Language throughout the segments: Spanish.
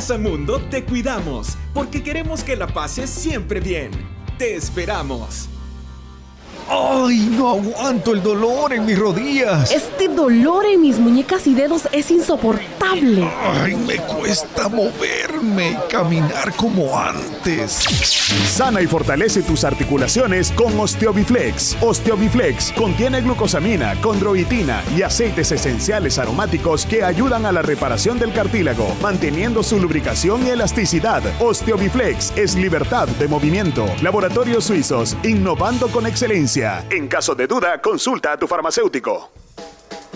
Plaza Mundo te cuidamos porque queremos que la pases siempre bien. Te esperamos. ¡Ay, no aguanto el dolor en mis rodillas! Este dolor en mis muñecas y dedos es insoportable. ¡Ay, me cuesta moverme y caminar como antes! Sana y fortalece tus articulaciones con Osteobiflex. Osteobiflex contiene glucosamina, condroitina y aceites esenciales aromáticos que ayudan a la reparación del cartílago, manteniendo su lubricación y elasticidad. Osteobiflex es libertad de movimiento. Laboratorios Suizos, innovando con excelencia. En caso de duda, consulta a tu farmacéutico.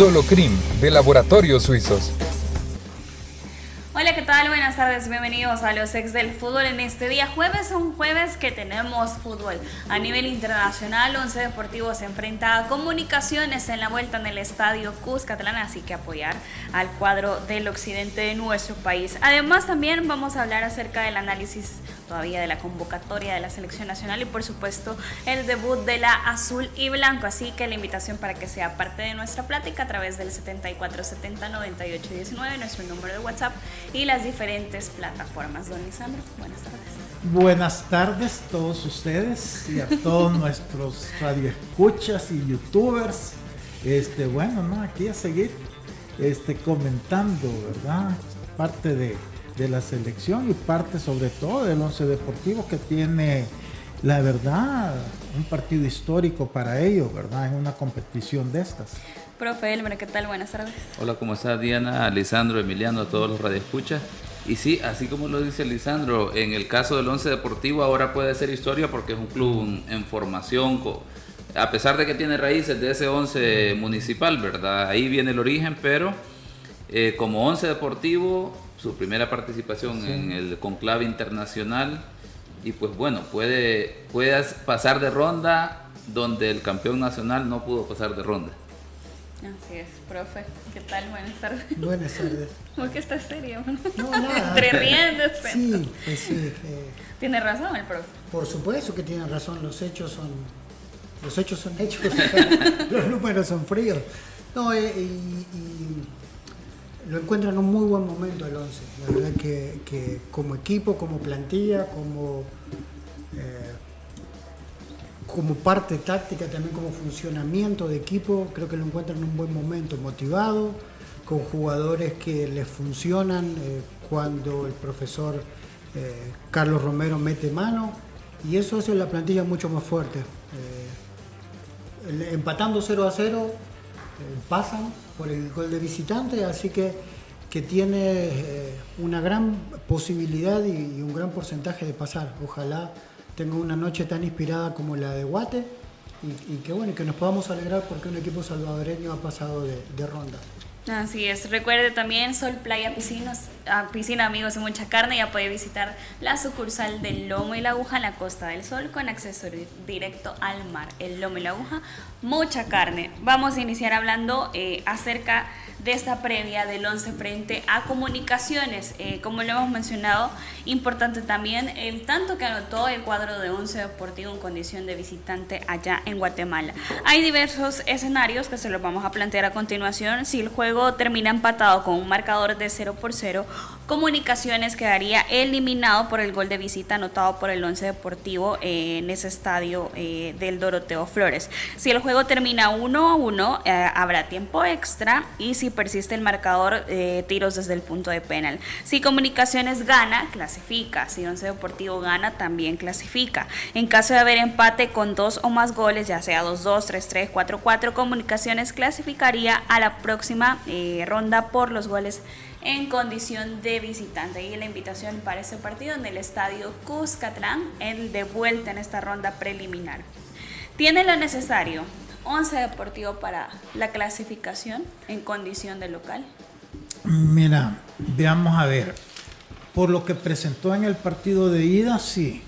Dolocrim de Laboratorios Suizos. Hola, ¿qué tal? Buenas tardes, bienvenidos a los ex del fútbol en este día jueves, un jueves que tenemos fútbol a nivel internacional, Once Deportivo se enfrenta a Comunicaciones en la vuelta en el Estadio Cuscatlán, así que apoyar al cuadro del occidente de nuestro país. Además también vamos a hablar acerca del análisis todavía de la convocatoria de la selección nacional y por supuesto el debut de la azul y blanco, así que la invitación para que sea parte de nuestra plática a través del 7470 98 19, nuestro número de WhatsApp y las diferentes plataformas. Don Lisandro, buenas tardes. Buenas tardes a todos ustedes y a todos nuestros radioescuchas y youtubers. Este, bueno, no, aquí a seguir este, comentando, ¿verdad? Parte de, de la selección y parte sobre todo del once deportivo que tiene, la verdad, un partido histórico para ellos, ¿verdad? En una competición de estas. Profe Elmer, ¿qué tal? Buenas tardes. Hola, ¿cómo estás Diana, Lisandro, Emiliano, a todos los radioescuchas? Y sí, así como lo dice Lisandro, en el caso del Once Deportivo ahora puede ser historia porque es un club en formación, a pesar de que tiene raíces de ese Once municipal, ¿verdad? Ahí viene el origen, pero eh, como Once Deportivo, su primera participación en el conclave internacional, y pues bueno, puede, puedas pasar de ronda donde el campeón nacional no pudo pasar de ronda. Así es, profe. ¿Qué tal? Buenas tardes. Buenas tardes. ¿Por qué estás serio? No, nada. Entre riendo. Sí, pues sí. Eh, tiene razón el profe. Por supuesto que tiene razón. Los hechos son, los hechos son hechos. los números son fríos. No, eh, y, y, lo encuentran en un muy buen momento el 11. La verdad que, que como equipo, como plantilla, como eh, como parte táctica, también como funcionamiento de equipo, creo que lo encuentran en un buen momento, motivado, con jugadores que les funcionan eh, cuando el profesor eh, Carlos Romero mete mano y eso hace la plantilla mucho más fuerte. Empatando 0 a 0 pasan por el gol de visitante, así que, que tiene una gran posibilidad y, un gran porcentaje de pasar. Ojalá tenga una noche tan inspirada como la de Guate y, que bueno, que nos podamos alegrar porque un equipo salvadoreño ha pasado de ronda. Así es, recuerde también Sol Playa Piscinas, Piscina Amigos de Mucha Carne, ya puede visitar la sucursal del Lomo y la Aguja en la Costa del Sol con acceso directo al mar. El Lomo y la Aguja, mucha carne. Vamos a iniciar hablando eh, acerca de esta previa del 11 frente a comunicaciones. Eh, como lo hemos mencionado, importante también el tanto que anotó el cuadro de 11 Deportivo en condición de visitante allá en Guatemala. Hay diversos escenarios que se los vamos a plantear a continuación. Si el jueves juego termina empatado con un marcador de 0 por 0, Comunicaciones quedaría eliminado por el gol de visita anotado por el Once Deportivo en ese estadio eh, del Doroteo Flores. Si el juego termina 1 a 1, eh, habrá tiempo extra y si persiste el marcador, eh, tiros desde el punto de penal. Si Comunicaciones gana, clasifica. Si Once Deportivo gana, también clasifica. En caso de haber empate con dos o más goles, ya sea 2-2, 3-3, 4-4, Comunicaciones clasificaría a la próxima ronda por los goles en condición de visitante. Y la invitación para ese partido en el estadio Cuscatlán, el de vuelta en esta ronda preliminar. Tiene lo necesario, 11 Deportivo para la clasificación en condición de local. Mira, veamos a ver. Por lo que presentó en el partido de ida, sí.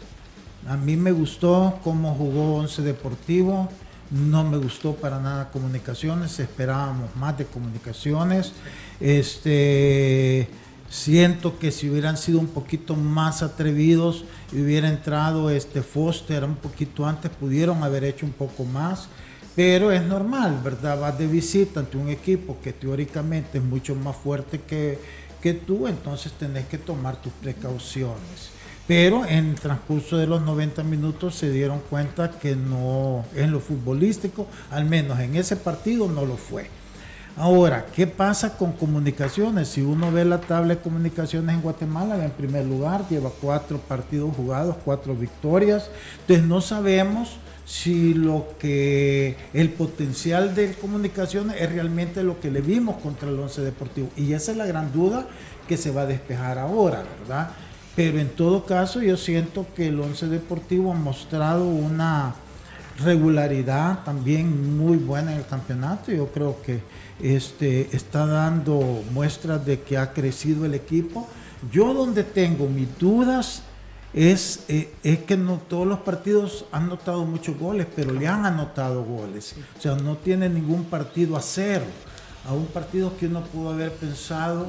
A mí me gustó cómo jugó Once Deportivo. No me gustó para nada comunicaciones. Esperábamos más de comunicaciones. Este, siento que si hubieran sido un poquito más atrevidos y hubiera entrado este Foster un poquito antes, pudieron haber hecho un poco más. Pero es normal, ¿verdad? Vas de visita ante un equipo que teóricamente es mucho más fuerte que, que tú, entonces tenés que tomar tus precauciones. Pero en el transcurso de los 90 minutos se dieron cuenta que no, en lo futbolístico, al menos en ese partido, no lo fue. Ahora, ¿qué pasa con comunicaciones? Si uno ve la tabla de comunicaciones en Guatemala, en primer lugar, lleva cuatro partidos jugados, cuatro victorias. Entonces no sabemos si lo que el potencial de comunicaciones es realmente lo que le vimos contra el Once Deportivo. Y esa es la gran duda que se va a despejar ahora, ¿verdad? Pero en todo caso yo siento que el Once Deportivo ha mostrado una regularidad también muy buena en el campeonato. Yo creo que este, está dando muestras de que ha crecido el equipo. Yo donde tengo mis dudas es, eh, es que no todos los partidos han notado muchos goles, pero le han anotado goles. O sea, no tiene ningún partido a cero. A un partido que uno pudo haber pensado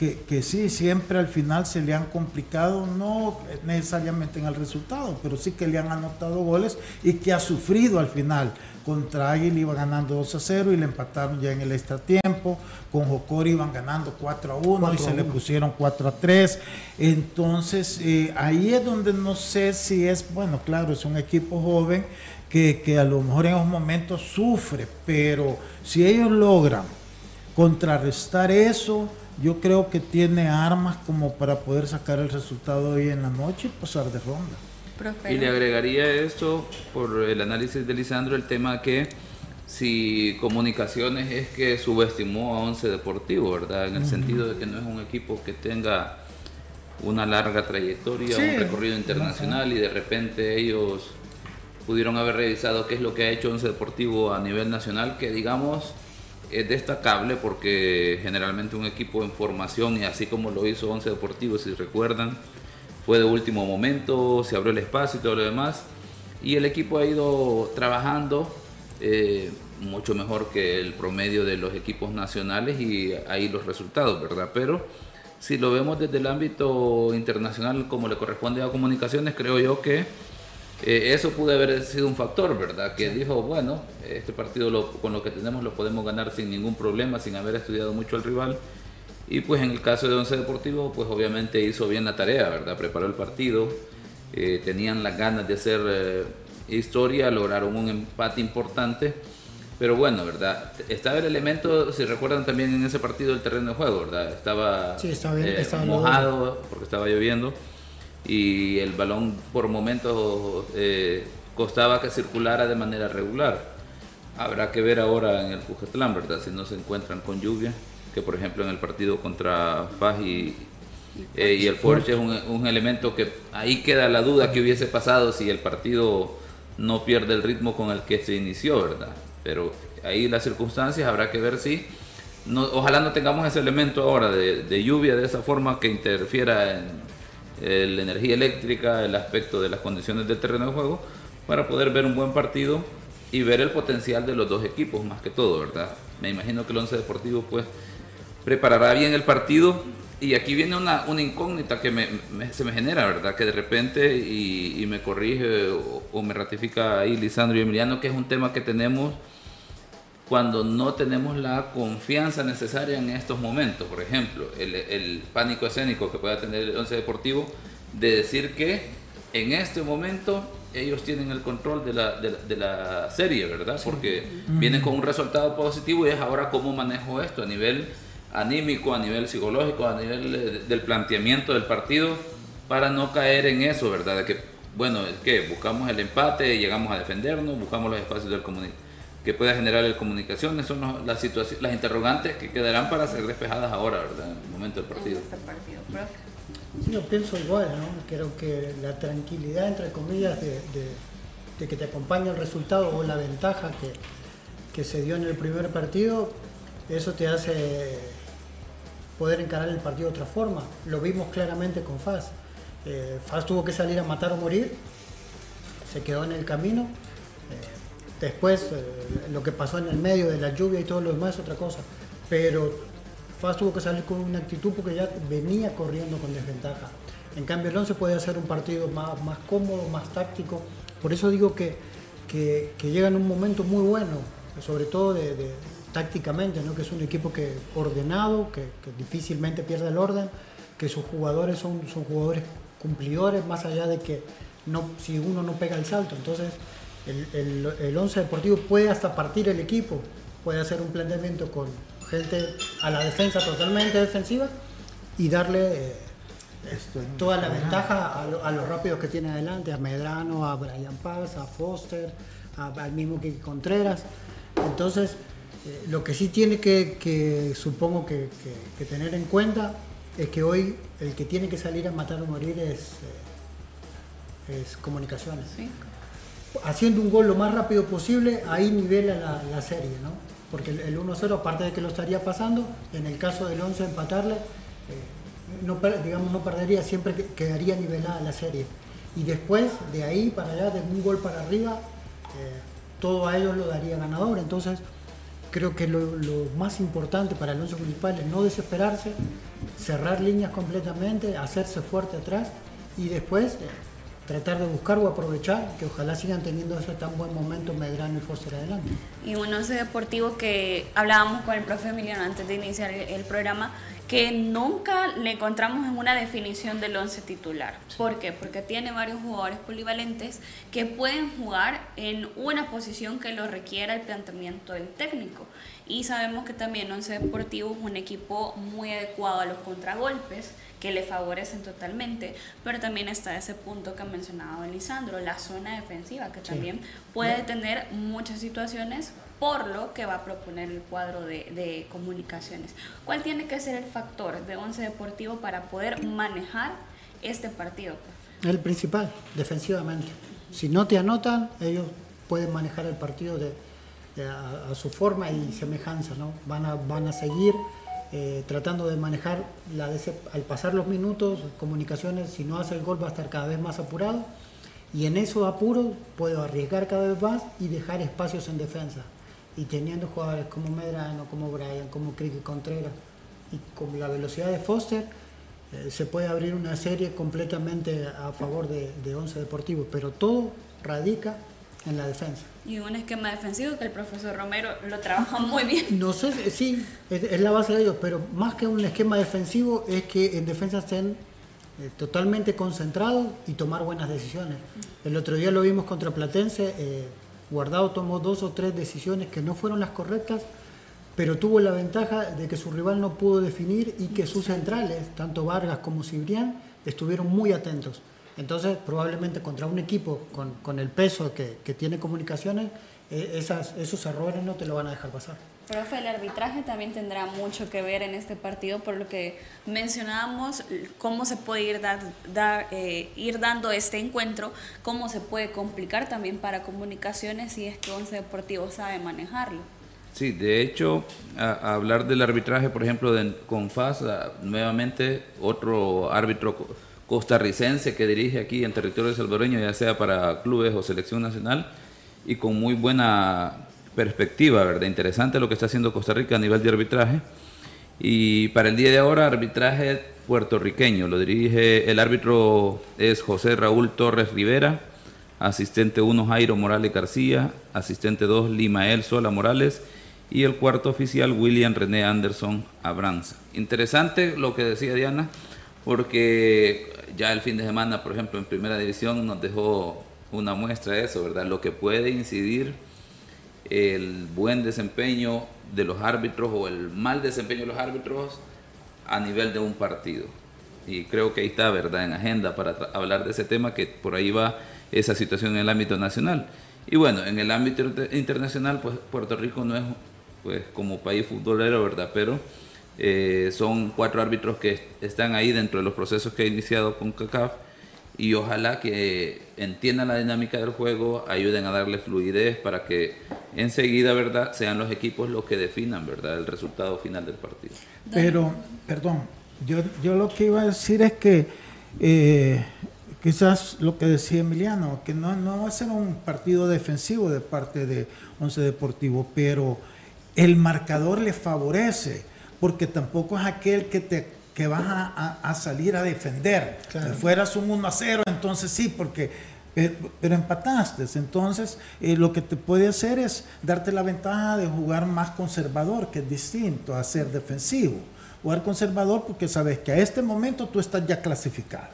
que, que, sí, siempre al final se le han complicado, no necesariamente en el resultado, pero sí que le han anotado goles y que ha sufrido al final. Contra Águila iba ganando 2 a 0 y le empataron ya en el extra tiempo. Con Jocori iban ganando 4 a 1 y se le pusieron 4 a 3. Entonces eh, ahí es donde no sé si es, bueno, claro, es un equipo joven que, que a lo mejor en un momentos sufre, pero si ellos logran contrarrestar eso, yo creo que tiene armas como para poder sacar el resultado hoy en la noche y pasar de ronda. Y le agregaría esto, por el análisis de Lisandro, el tema que si Comunicaciones es que subestimó a Once Deportivo, ¿verdad? En el sentido de que no es un equipo que tenga una larga trayectoria, un recorrido internacional y de repente ellos pudieron haber revisado qué es lo que ha hecho Once Deportivo a nivel nacional, que digamos es destacable porque generalmente un equipo en formación y así como lo hizo Once Deportivo, si recuerdan, fue de último momento, se abrió el espacio y todo lo demás. Y el equipo ha ido trabajando eh, mucho mejor que el promedio de los equipos nacionales y ahí los resultados, ¿verdad? Pero si lo vemos desde el ámbito internacional como le corresponde a comunicaciones, creo yo que eh, eso pudo haber sido un factor, ¿verdad? Que dijo, bueno, este partido con lo que tenemos lo podemos ganar sin ningún problema, sin haber estudiado mucho al rival. Y pues en el caso de Once Deportivo, pues obviamente hizo bien la tarea, ¿verdad? Preparó el partido, eh, tenían las ganas de hacer eh, historia, lograron un empate importante. Pero bueno, ¿verdad? Estaba el elemento, si recuerdan también en ese partido el terreno de juego, ¿verdad? Estaba, mojado porque estaba lloviendo y el balón por momentos eh, costaba que circulara de manera regular. Habrá que ver ahora en el Fujetlán, ¿verdad? Si no se encuentran con lluvia, que por ejemplo en el partido contra Faj y, eh, el Forge es un, un, elemento que ahí queda la duda que hubiese pasado si el partido no pierde el ritmo con el que se inició, ¿verdad? Pero ahí las circunstancias habrá que ver si... No, ojalá no tengamos ese elemento ahora de, de lluvia de esa forma que interfiera en, la energía eléctrica, el aspecto de las condiciones del terreno de juego, para poder ver un buen partido y ver el potencial de los dos equipos, más que todo, ¿verdad? Me imagino que el Once Deportivo, pues, preparará bien el partido. Y aquí viene una, una incógnita que me, se me genera, ¿verdad? Que de repente, y, me corrige o, me ratifica ahí Lisandro y Emiliano, que es un tema que tenemos cuando no tenemos la confianza necesaria en estos momentos. Por ejemplo, el, el pánico escénico que pueda tener el Once Deportivo de decir que en este momento ellos tienen el control de la, de, de la serie, ¿verdad? Porque vienen con un resultado positivo y es ahora cómo manejo esto a nivel anímico, a nivel psicológico, a nivel eh, del planteamiento del partido, para no caer en eso, ¿verdad? De que, bueno, es que buscamos el empate, llegamos a defendernos, buscamos los espacios del que pueda generar el comunicación, esas son las situaciones, las interrogantes que quedarán para ser despejadas ahora, ¿verdad? En el momento del partido. Este partido, profe. Yo pienso igual, ¿no? Creo que la tranquilidad, entre comillas, de, de, que te acompaña el resultado o la ventaja que, que, se dio en el primer partido, eso te hace poder encarar el partido de otra forma. Lo vimos claramente con Faz. Eh, Faz tuvo que salir a matar o morir, se quedó en el camino. Después, eh, lo que pasó en el medio de la lluvia y todo lo demás es otra cosa. Pero Faz tuvo que salir con una actitud porque ya venía corriendo con desventaja. En cambio, el 11 puede hacer un partido más, más cómodo, más táctico. Por eso digo que, que, llega en un momento muy bueno, sobre todo de, tácticamente, ¿no? que es un equipo que ordenado, que, difícilmente pierde el orden, que sus jugadores son, son jugadores cumplidores, más allá de que no, si uno no pega el salto. Entonces, el, el, el 11 Deportivo puede hasta partir el equipo, puede hacer un planteamiento con, gente a la defensa totalmente defensiva y darle eh, toda la ventaja a, los rápidos que tiene adelante, a Medrano, a Brian Paz, a Foster, al mismo que Contreras. Entonces, eh, lo que sí tiene que, supongo que, tener en cuenta es que hoy el que tiene que salir a matar o morir es, eh, es comunicaciones. Haciendo un gol lo más rápido posible, ahí nivela la, la serie, ¿no? porque el, 1-0, aparte de que lo estaría pasando, en el caso del 11 empatarle, eh, digamos, no perdería, siempre quedaría nivelada la serie. Y después, de ahí para allá, de un gol para arriba, eh, todo a ellos lo daría ganador. Entonces, creo que lo, más importante para 11 municipal es no desesperarse, cerrar líneas completamente, hacerse fuerte atrás y después... Tratar de buscar o aprovechar, que ojalá sigan teniendo ese tan buen momento Medrano y Foster adelante. Y un once deportivo que hablábamos con el profe Emiliano antes de iniciar el, programa, que nunca le encontramos en una definición del once titular. ¿Por qué? Porque tiene varios jugadores polivalentes que pueden jugar en una posición que lo requiera el planteamiento del técnico. Y sabemos que también Once Deportivo es un equipo muy adecuado a los contragolpes que le favorecen totalmente, pero también está ese punto que ha mencionado Lisandro, la zona defensiva, que también puede tener muchas situaciones por lo que va a proponer el cuadro de, comunicaciones. ¿Cuál tiene que ser el factor de Once Deportivo para poder manejar este partido? El principal, defensivamente. Si no te anotan, ellos pueden manejar el partido de, a, su forma y semejanza, ¿no? Van a, van a seguir eh, tratando de manejar la al pasar los minutos, comunicaciones, si no hace el gol va a estar cada vez más apurado y en esos apuros puedo arriesgar cada vez más y dejar espacios en defensa. Y teniendo jugadores como Medrano, como Brian, como Criqui Contreras y con la velocidad de Foster, eh, se puede abrir una serie completamente a favor de, de Once Deportivo, pero todo radica en la defensa. Y un esquema defensivo que el profesor Romero lo trabaja muy bien. No sé, sí, es, la base de ellos, pero más que un esquema defensivo es que en defensa estén eh, totalmente concentrados y tomar buenas decisiones. El otro día lo vimos contra Platense, eh, Guardado tomó dos o tres decisiones que no fueron las correctas, pero tuvo la ventaja de que su rival no pudo definir y que sus centrales, tanto Vargas como Cibrián, estuvieron muy atentos. Entonces, probablemente contra un equipo con, el peso que, tiene comunicaciones, eh, esas, esos errores no te lo van a dejar pasar. Profe, el arbitraje también tendrá mucho que ver en este partido, por lo que mencionábamos cómo se puede ir, dar, eh, ir dando este encuentro, cómo se puede complicar también para comunicaciones si es que Once Deportivo sabe manejarlo. Sí, de hecho, a, hablar del arbitraje, por ejemplo, de, con FAS, nuevamente otro árbitro costarricense que dirige aquí en territorio salvadoreño, ya sea para clubes o selección nacional, y con muy buena perspectiva, ¿verdad? Interesante lo que está haciendo Costa Rica a nivel de arbitraje. Y para el día de ahora, arbitraje puertorriqueño. Lo dirige el árbitro es José Raúl Torres Rivera, asistente 1 Jairo Morales García, asistente 2 Limael Sola Morales y el cuarto oficial William René Anderson Abranza. Interesante lo que decía Diana, porque ya el fin de semana, por ejemplo, en primera división nos dejó una muestra de eso, ¿verdad? Lo que puede incidir el buen desempeño de los árbitros o el mal desempeño de los árbitros a nivel de un partido. Y creo que ahí está, ¿verdad?, en agenda para hablar de ese tema, que por ahí va esa situación en el ámbito nacional. Y bueno, en el ámbito internacional, pues Puerto Rico no es pues como país futbolero, ¿verdad? Pero eh, son cuatro árbitros que están ahí dentro de los procesos que ha iniciado con CACAF y ojalá que entiendan la dinámica del juego, ayuden a darle fluidez para que enseguida, ¿verdad?, sean los equipos los que definan, ¿verdad?, el resultado final del partido. Pero, perdón, yo, yo lo que iba a decir es que eh, quizás lo que decía Emiliano, que no, no va a ser un partido defensivo de parte de Once Deportivo, pero el marcador le favorece, porque tampoco es aquel que te que vas a, salir a defender. Si fueras un 1 a 0, entonces sí, porque pero, empataste. Entonces, eh, lo que te puede hacer es darte la ventaja de jugar más conservador, que es distinto a ser defensivo. Jugar conservador porque sabes que a este momento tú estás ya clasificado.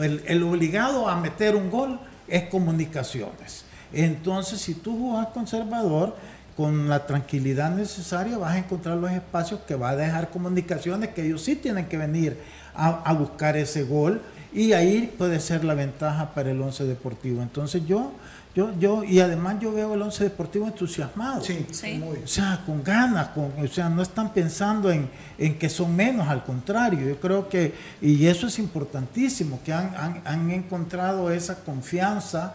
El, el, obligado a meter un gol es comunicaciones. Entonces, si tú jugas conservador, con la tranquilidad necesaria vas a encontrar los espacios que va a dejar comunicaciones que ellos sí tienen que venir a, buscar ese gol y ahí puede ser la ventaja para el once deportivo. Entonces yo, yo, yo, y además yo veo el once deportivo entusiasmado. Sí, Muy. O sea, con ganas, con, o sea, no están pensando en, en, que son menos, al contrario, yo creo que, y eso es importantísimo, que han, han, han encontrado esa confianza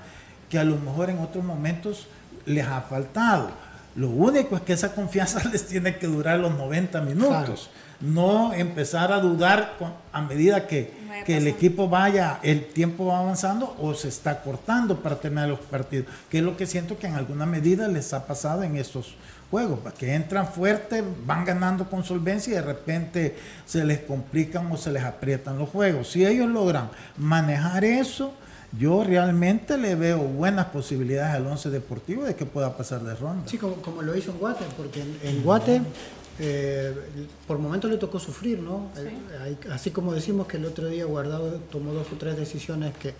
que a lo mejor en otros momentos les ha faltado lo único es que esa confianza les tiene que durar los 90 minutos. No empezar a dudar a medida que, el equipo vaya, el tiempo va avanzando o se está cortando para terminar los partidos. Que es lo que siento que en alguna medida les ha pasado en estos juegos. Que entran fuerte, van ganando con solvencia y de repente se les complican o se les aprietan los juegos. Si ellos logran manejar eso yo realmente le veo buenas posibilidades al once deportivo de que pueda pasar de ronda. Sí, como, lo hizo en Guate, porque en, Guate eh, por momentos le tocó sufrir, ¿no? Eh, así como decimos que el otro día Guardado tomó dos o tres decisiones que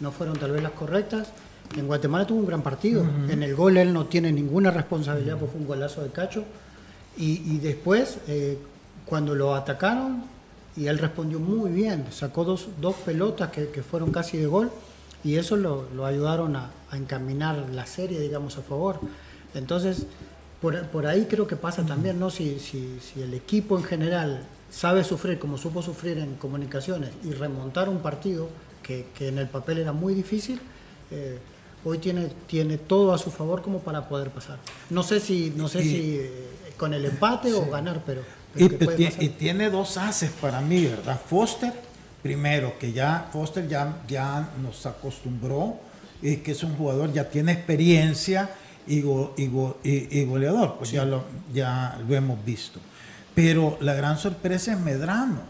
no fueron tal vez las correctas, en Guatemala tuvo un gran partido. En el gol él no tiene ninguna responsabilidad, porque fue un golazo de cacho. Y, después, eh, cuando lo atacaron, y él respondió muy bien, sacó dos, dos pelotas que, que fueron casi de gol y eso lo, lo ayudaron a, a, encaminar la serie, digamos, a favor. Entonces, por, por ahí creo que pasa también, ¿no? Si, si, si, el equipo en general sabe sufrir como supo sufrir en comunicaciones y remontar un partido que, que en el papel era muy difícil, eh, hoy tiene, tiene todo a su favor como para poder pasar. No sé si, no sé si eh, con el empate o ganar, pero... pero y, y, tiene dos haces para mí, ¿verdad? Foster primero, que ya Foster ya, ya nos acostumbró y que es un jugador, ya tiene experiencia y, y, goleador, pues ya, lo, ya lo hemos visto. Pero la gran sorpresa es Medrano,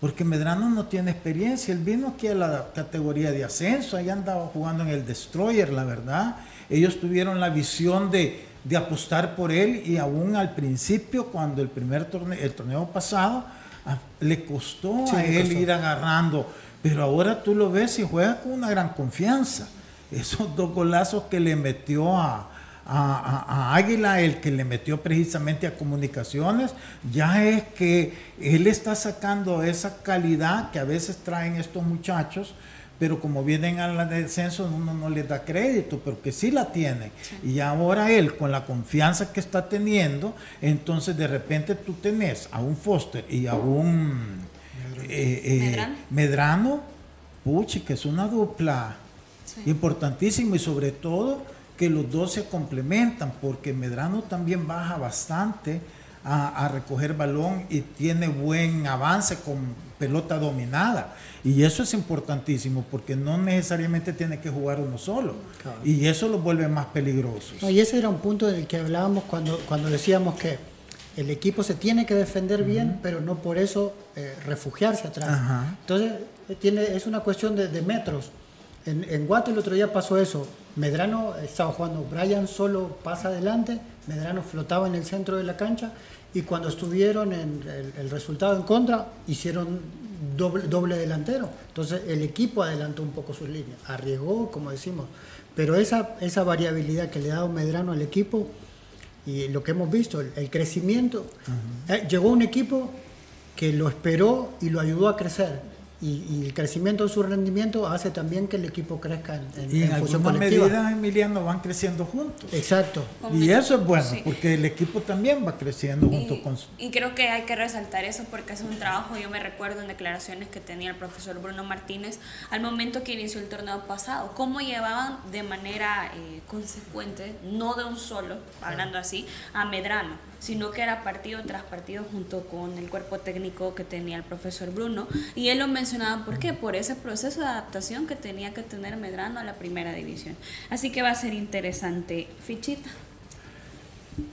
porque Medrano no tiene experiencia, él vino aquí a la categoría de ascenso, ahí andaba jugando en el Destroyer, la verdad. Ellos tuvieron la visión de, de apostar por él y aún al principio, cuando el primer torneo, el torneo pasado, le costó a él ir agarrando, pero ahora tú lo ves y juega con una gran confianza. Esos dos golazos que le metió a, a, Águila, el que le metió precisamente a Comunicaciones, ya es que él está sacando esa calidad que a veces traen estos muchachos pero como vienen al descenso uno no les da crédito, pero que sí la tiene. Y ahora él, con la confianza que está teniendo, entonces de repente tú tenés a un Foster y a un eh, eh, Medrano. puchi, que es una dupla importantísima y sobre todo que los dos se complementan, porque Medrano también baja bastante a, recoger balón y tiene buen avance con pelota dominada. Y eso es importantísimo porque no necesariamente tiene que jugar uno solo. Y eso lo vuelve más peligroso. y ese era un punto del que hablábamos cuando, cuando decíamos que el equipo se tiene que defender bien, pero no por eso eh, refugiarse atrás. Entonces, eh, tiene, es una cuestión de, metros. En, en Guate el otro día pasó eso. Medrano estaba jugando, Brian solo pasa adelante, Medrano flotaba en el centro de la cancha y cuando estuvieron en el, el resultado en contra, hicieron doble, doble delantero. Entonces el equipo adelantó un poco sus líneas, arriesgó, como decimos, pero esa, esa variabilidad que le ha dado Medrano al equipo y lo que hemos visto, el, el crecimiento, eh, llegó un equipo que lo esperó y lo ayudó a crecer. Y, y el crecimiento de su rendimiento hace también que el equipo crezca en, en, Y en en función alguna colectiva. medida, Emiliano, van creciendo juntos. Exacto. Y eso es bueno, porque el equipo también va creciendo junto con su... Y creo que hay que resaltar eso porque es un trabajo, yo me recuerdo en declaraciones que tenía el profesor Bruno Martínez al momento que inició el torneo pasado, cómo llevaban de manera eh, consecuente, no de un solo, hablando así, a Medrano, sino que era partido tras partido junto con el cuerpo técnico que tenía el profesor Bruno. Y él lo mencionaba, ¿por qué? Por ese proceso de adaptación que tenía que tener Medrano a la primera división. Así que va a ser interesante. Fichita.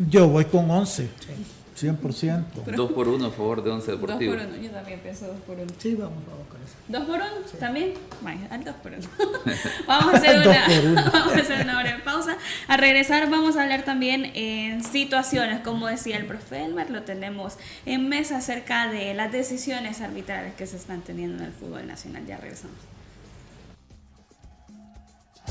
Yo voy con 11, 100%. Dos por uno a favor de Once Dos por Deportivo. uno, yo también pienso dos por uno. Sí, vamos, vamos con eso. ¿Dos por uno? ¿También? Vaya, al dos por uno. vamos, a hacer una, por vamos a hacer una breve pausa. A regresar vamos a hablar también en situaciones, como decía el profe Elmer, lo tenemos en mesa acerca de las decisiones arbitrales que se están teniendo en el fútbol nacional. Ya regresamos.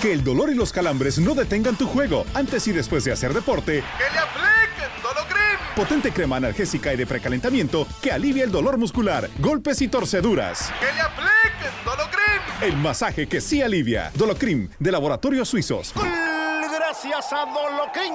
Que el dolor y los calambres no detengan tu juego antes y después de hacer deporte. ¡Que le apliquen Dolocrim! Potente crema analgésica y de precalentamiento que alivia el dolor muscular, golpes y torceduras. ¡Que le apliquen Dolocrim! El masaje que sí alivia. Dolocrim, de Laboratorios Suizos. Gracias a Dolocrim.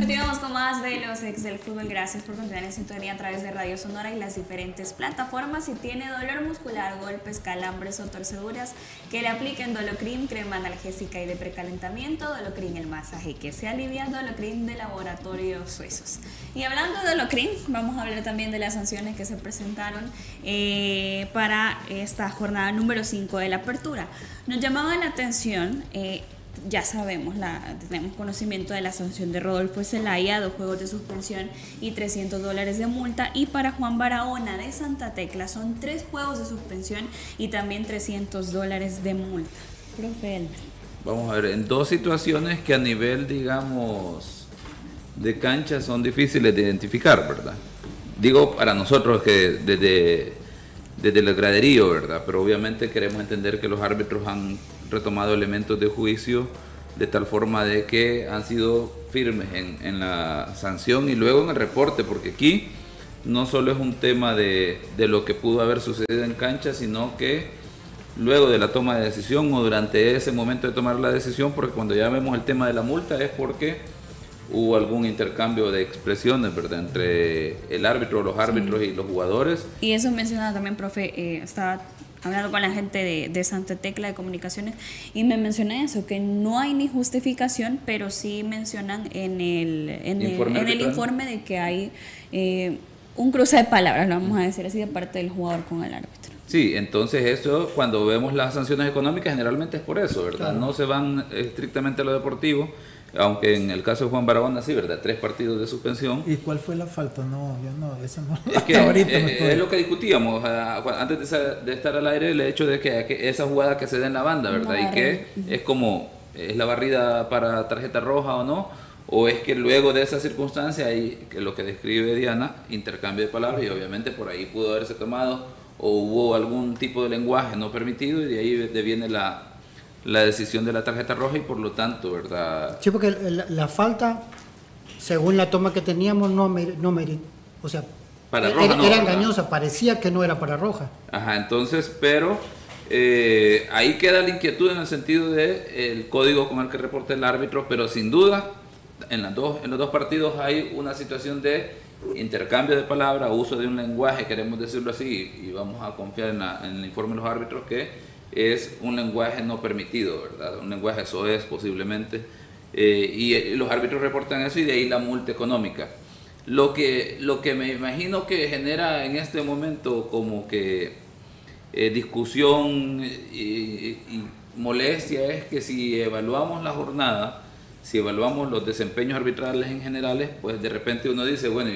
Continuamos con más de los ex del fútbol. Gracias por continuar en sintonía a través de Radio Sonora y las diferentes plataformas. Si tiene dolor muscular, golpes, calambres o torceduras, que le apliquen Dolocrim, crema analgésica y de precalentamiento, Dolocrim el masaje que se alivia, Dolocrim de laboratorios suizos. Y hablando de Dolocrim, vamos a hablar también de las sanciones que se presentaron eh, para esta jornada número 5 de la apertura. Nos llamaba la atención. eh, ya sabemos, la, tenemos conocimiento de la sanción de Rodolfo Zelaya, dos juegos de suspensión y 300 dólares de multa. Y para Juan Barahona de Santa Tecla son tres juegos de suspensión y también 300 dólares de multa. Profe. Vamos a ver, en dos situaciones que a nivel, digamos, de cancha son difíciles de identificar, ¿verdad? Digo para nosotros que desde, desde el graderío, ¿verdad? Pero obviamente queremos entender que los árbitros han retomado elementos de juicio de tal forma de que han sido firmes en, en la sanción y luego en el reporte, porque aquí no solo es un tema de, de lo que pudo haber sucedido en cancha, sino que luego de la toma de decisión o durante ese momento de tomar la decisión, porque cuando ya vemos el tema de la multa es porque hubo algún intercambio de expresiones, ¿verdad? Entre el árbitro, los árbitros y los jugadores. Y eso menciona también, profe, eh, estaba hablando con la gente de, de, Santa Tecla de Comunicaciones y me menciona eso, que no hay ni justificación, pero sí mencionan en el, en informe, el, en el informe de que hay eh, un cruce de palabras, lo vamos a decir así, de parte del jugador con el árbitro. Sí, entonces esto, cuando vemos las sanciones económicas, generalmente es por eso, ¿verdad? No se van estrictamente a lo deportivo, aunque en el caso de Juan Barahona sí, ¿verdad? Tres partidos de suspensión. ¿Y cuál fue la falta? No, yo no, eso no. Es que eh, es, lo que discutíamos antes de, estar al aire, el hecho de que, esa jugada que se da en la banda, ¿verdad? y que es como, es la barrida para tarjeta roja o no, o es que luego de esa circunstancia hay, que lo que describe Diana, intercambio de palabras y obviamente por ahí pudo haberse tomado o hubo algún tipo de lenguaje no permitido y de ahí viene la, la decisión de la tarjeta roja y por lo tanto, ¿verdad? Sí, porque la, falta, según la toma que teníamos, no, no o sea, para era, era engañosa, parecía que no era para roja. Ajá, entonces, pero eh, ahí queda la inquietud en el sentido de el código con el que reporta el árbitro, pero sin duda, en, las dos, en los dos partidos hay una situación de intercambio de palabras, uso de un lenguaje, queremos decirlo así, y vamos a confiar en, el informe de los árbitros que es un lenguaje no permitido, ¿verdad? Un lenguaje eso es posiblemente. Eh, y, los árbitros reportan eso y de ahí la multa económica. Lo que, lo que me imagino que genera en este momento como que eh, discusión y molestia es que si evaluamos la jornada, si evaluamos los desempeños arbitrales en generales, pues de repente uno dice, bueno,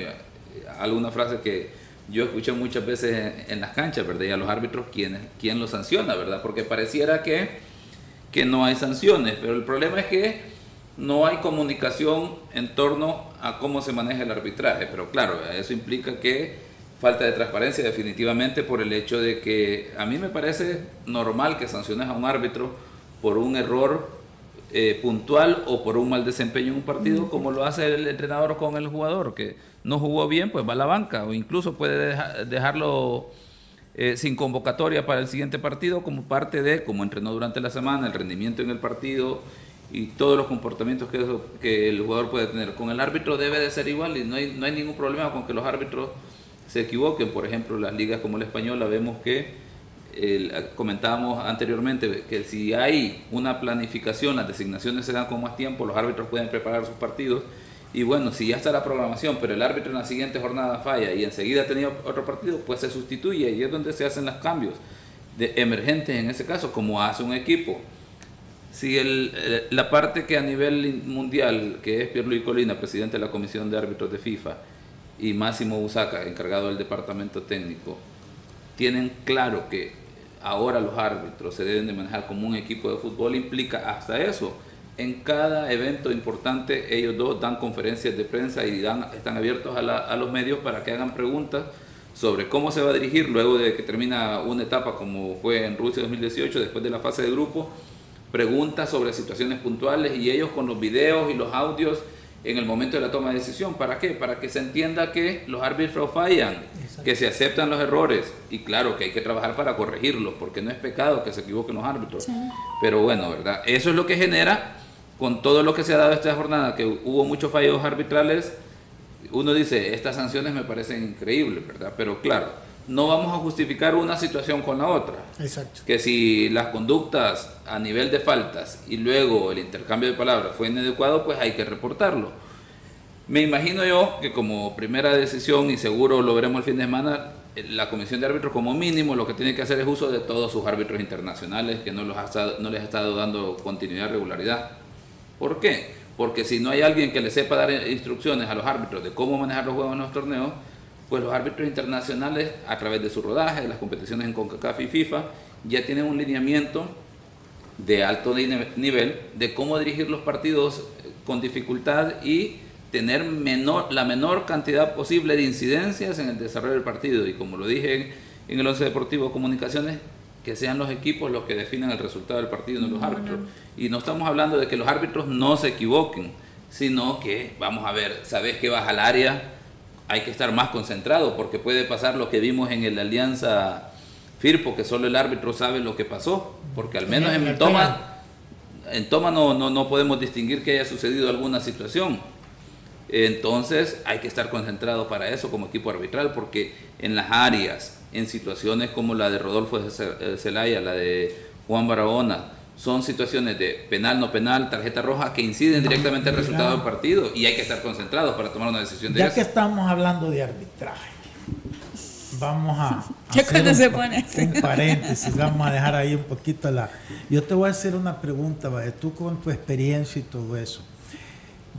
alguna frase que yo escuché muchas veces en, las canchas, ¿verdad? Y a los árbitros, ¿quién, quién los sanciona, ¿verdad? Porque pareciera que, que no hay sanciones, pero el problema es que no hay comunicación en torno a cómo se maneja el arbitraje, pero claro, eso implica que falta de transparencia definitivamente por el hecho de que a mí me parece normal que sanciones a un árbitro por un error eh, puntual o por un mal desempeño en un partido, como lo hace el entrenador con el jugador, que no jugó bien, pues va a la banca, o incluso puede dejarlo eh, sin convocatoria para el siguiente partido, como parte de, como entrenó durante la semana, el rendimiento en el partido y todos los comportamientos que, que el jugador puede tener. Con el árbitro debe de ser igual y no hay, no hay ningún problema con que los árbitros se equivoquen. Por ejemplo, las ligas como la española vemos que comentábamos anteriormente que si hay una planificación, las designaciones se dan con más tiempo, los árbitros pueden preparar sus partidos. Y bueno, si ya está la programación, pero el árbitro en la siguiente jornada falla y enseguida tenido otro partido, pues se sustituye y es donde se hacen los cambios de emergentes en ese caso, como hace un equipo. Si el, la parte que a nivel mundial, que es Pierluigi Colina, presidente de la Comisión de Árbitros de FIFA, y Máximo Busaca, encargado del departamento técnico, tienen claro que ahora los árbitros se deben de manejar como un equipo de fútbol implica hasta eso. En cada evento importante ellos dos dan conferencias de prensa y están abiertos a, los medios para que hagan preguntas sobre cómo se va a dirigir luego de que termina una etapa como fue en Rusia 2018, después de la fase de grupo, preguntas sobre situaciones puntuales y ellos con los videos y los audios en el momento de la toma de decisión. ¿Para qué? Para que se entienda que los árbitros fallan, que se aceptan los errores y claro que hay que trabajar para corregirlos, porque no es pecado que se equivoquen los árbitros. Pero bueno, ¿verdad? Eso es lo que genera con todo lo que se ha dado esta jornada, que hubo muchos fallos arbitrales. Uno dice, estas sanciones me parecen increíbles, ¿verdad? Pero claro, no vamos a justificar una situación con la otra. Exacto. Que si las conductas a nivel de faltas y luego el intercambio de palabras fue inadecuado, pues hay que reportarlo. Me imagino yo que como primera decisión, y seguro lo veremos el fin de semana, la comisión de árbitros como mínimo lo que tiene que hacer es uso de todos sus árbitros internacionales que no, los no les ha estado dando continuidad, regularidad. ¿Por qué? Porque si no hay alguien que le sepa dar instrucciones a los árbitros de cómo manejar los juegos en los torneos, pues los árbitros internacionales, a través de su rodaje, de las competiciones en CONCACAF y FIFA, ya tienen un lineamiento de alto nivel de cómo dirigir los partidos eh, con dificultad y tener menor, la menor cantidad posible de incidencias en el desarrollo del partido. Y como lo dije en el Once Deportivo Comunicaciones, que sean los equipos los que definan el resultado del partido, no los árbitros. Y no estamos hablando de que los árbitros no se equivoquen, sino que, vamos a ver, sabes que vas al área, hay que estar más concentrado porque puede pasar lo que vimos en el Alianza Firpo, que solo el árbitro sabe lo que pasó, porque al menos en toma, en toma no, no, no podemos distinguir que haya sucedido alguna situación. Entonces hay que estar concentrado para eso como equipo arbitral, porque en las áreas, en situaciones como la de Rodolfo Zelaya, la de Juan Barahona, son situaciones de penal, no penal, tarjeta roja que inciden directamente en el resultado del partido y hay que estar concentrados para tomar una decisión de Ya eso. que estamos hablando de arbitraje, vamos a Ya hacer cuando un, se pone así. un paréntesis, vamos a dejar ahí un poquito la... Yo te voy a hacer una pregunta, vaya, tú con tu experiencia y todo eso.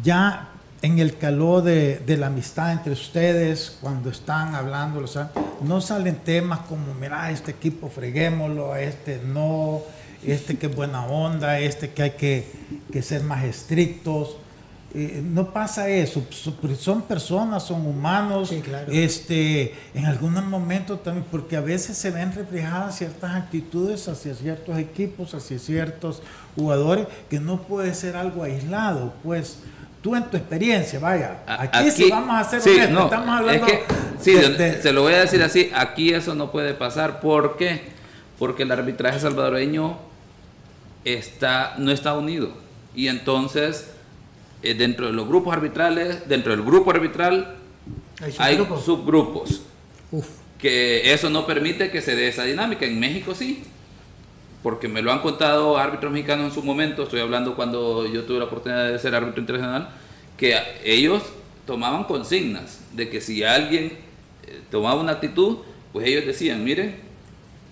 Ya en el calor de, de la amistad entre ustedes, cuando están hablando, o sea, no salen temas como, mira, este equipo freguémoslo, a este no, este que es buena onda, este que hay que, que ser más estrictos. Eh, no pasa eso, so- son personas, son humanos, este, en algunos momentos también, porque a veces se ven reflejadas ciertas actitudes hacia ciertos equipos, hacia ciertos jugadores, que no puede ser algo aislado, pues tú en tu experiencia, vaya, aquí, sí vamos a hacer sí, no, estamos hablando es que, sí, de- se lo voy a decir así, aquí eso no puede pasar, ¿por qué? Porque el arbitraje salvadoreño está, no está unido y entonces eh, dentro de los grupos arbitrales, dentro del grupo arbitral Hay hay subgrupos. Uf. que eso no permite que se dé esa dinámica, en México sí, porque me lo han contado árbitros mexicanos en su momento, estoy hablando cuando yo tuve la oportunidad de ser árbitro internacional, que ellos tomaban consignas de que si alguien eh, tomaba una actitud, pues ellos decían, miren,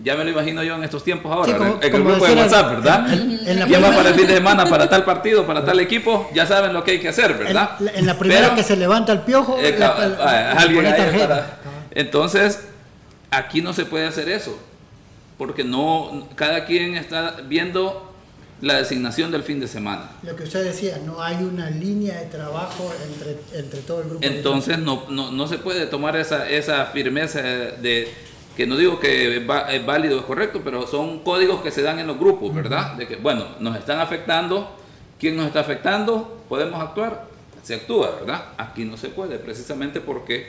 ya me lo imagino yo en estos tiempos ahora, Sí, como- en el como grupo de WhatsApp, ¿verdad? en- en la ya va primera- para el fin de semana, para tal partido, para tal equipo, ya saben lo que hay que hacer, ¿verdad? En, en la primera Pero- que se levanta el piojo, eh, la- ca- la- ah, alguien ahí para- Entonces, aquí no se puede hacer eso, porque no, cada quien está viendo la designación del fin de semana. Lo que usted decía, no hay una línea de trabajo entre, entre todo el grupo. Entonces no, no, no se puede tomar esa, esa firmeza de, que no digo que es válido, es correcto, pero son códigos que se dan en los grupos, ¿verdad? De que, bueno, nos están afectando, ¿quién nos está afectando? ¿Podemos actuar? Se actúa, ¿verdad? Aquí no se puede, precisamente porque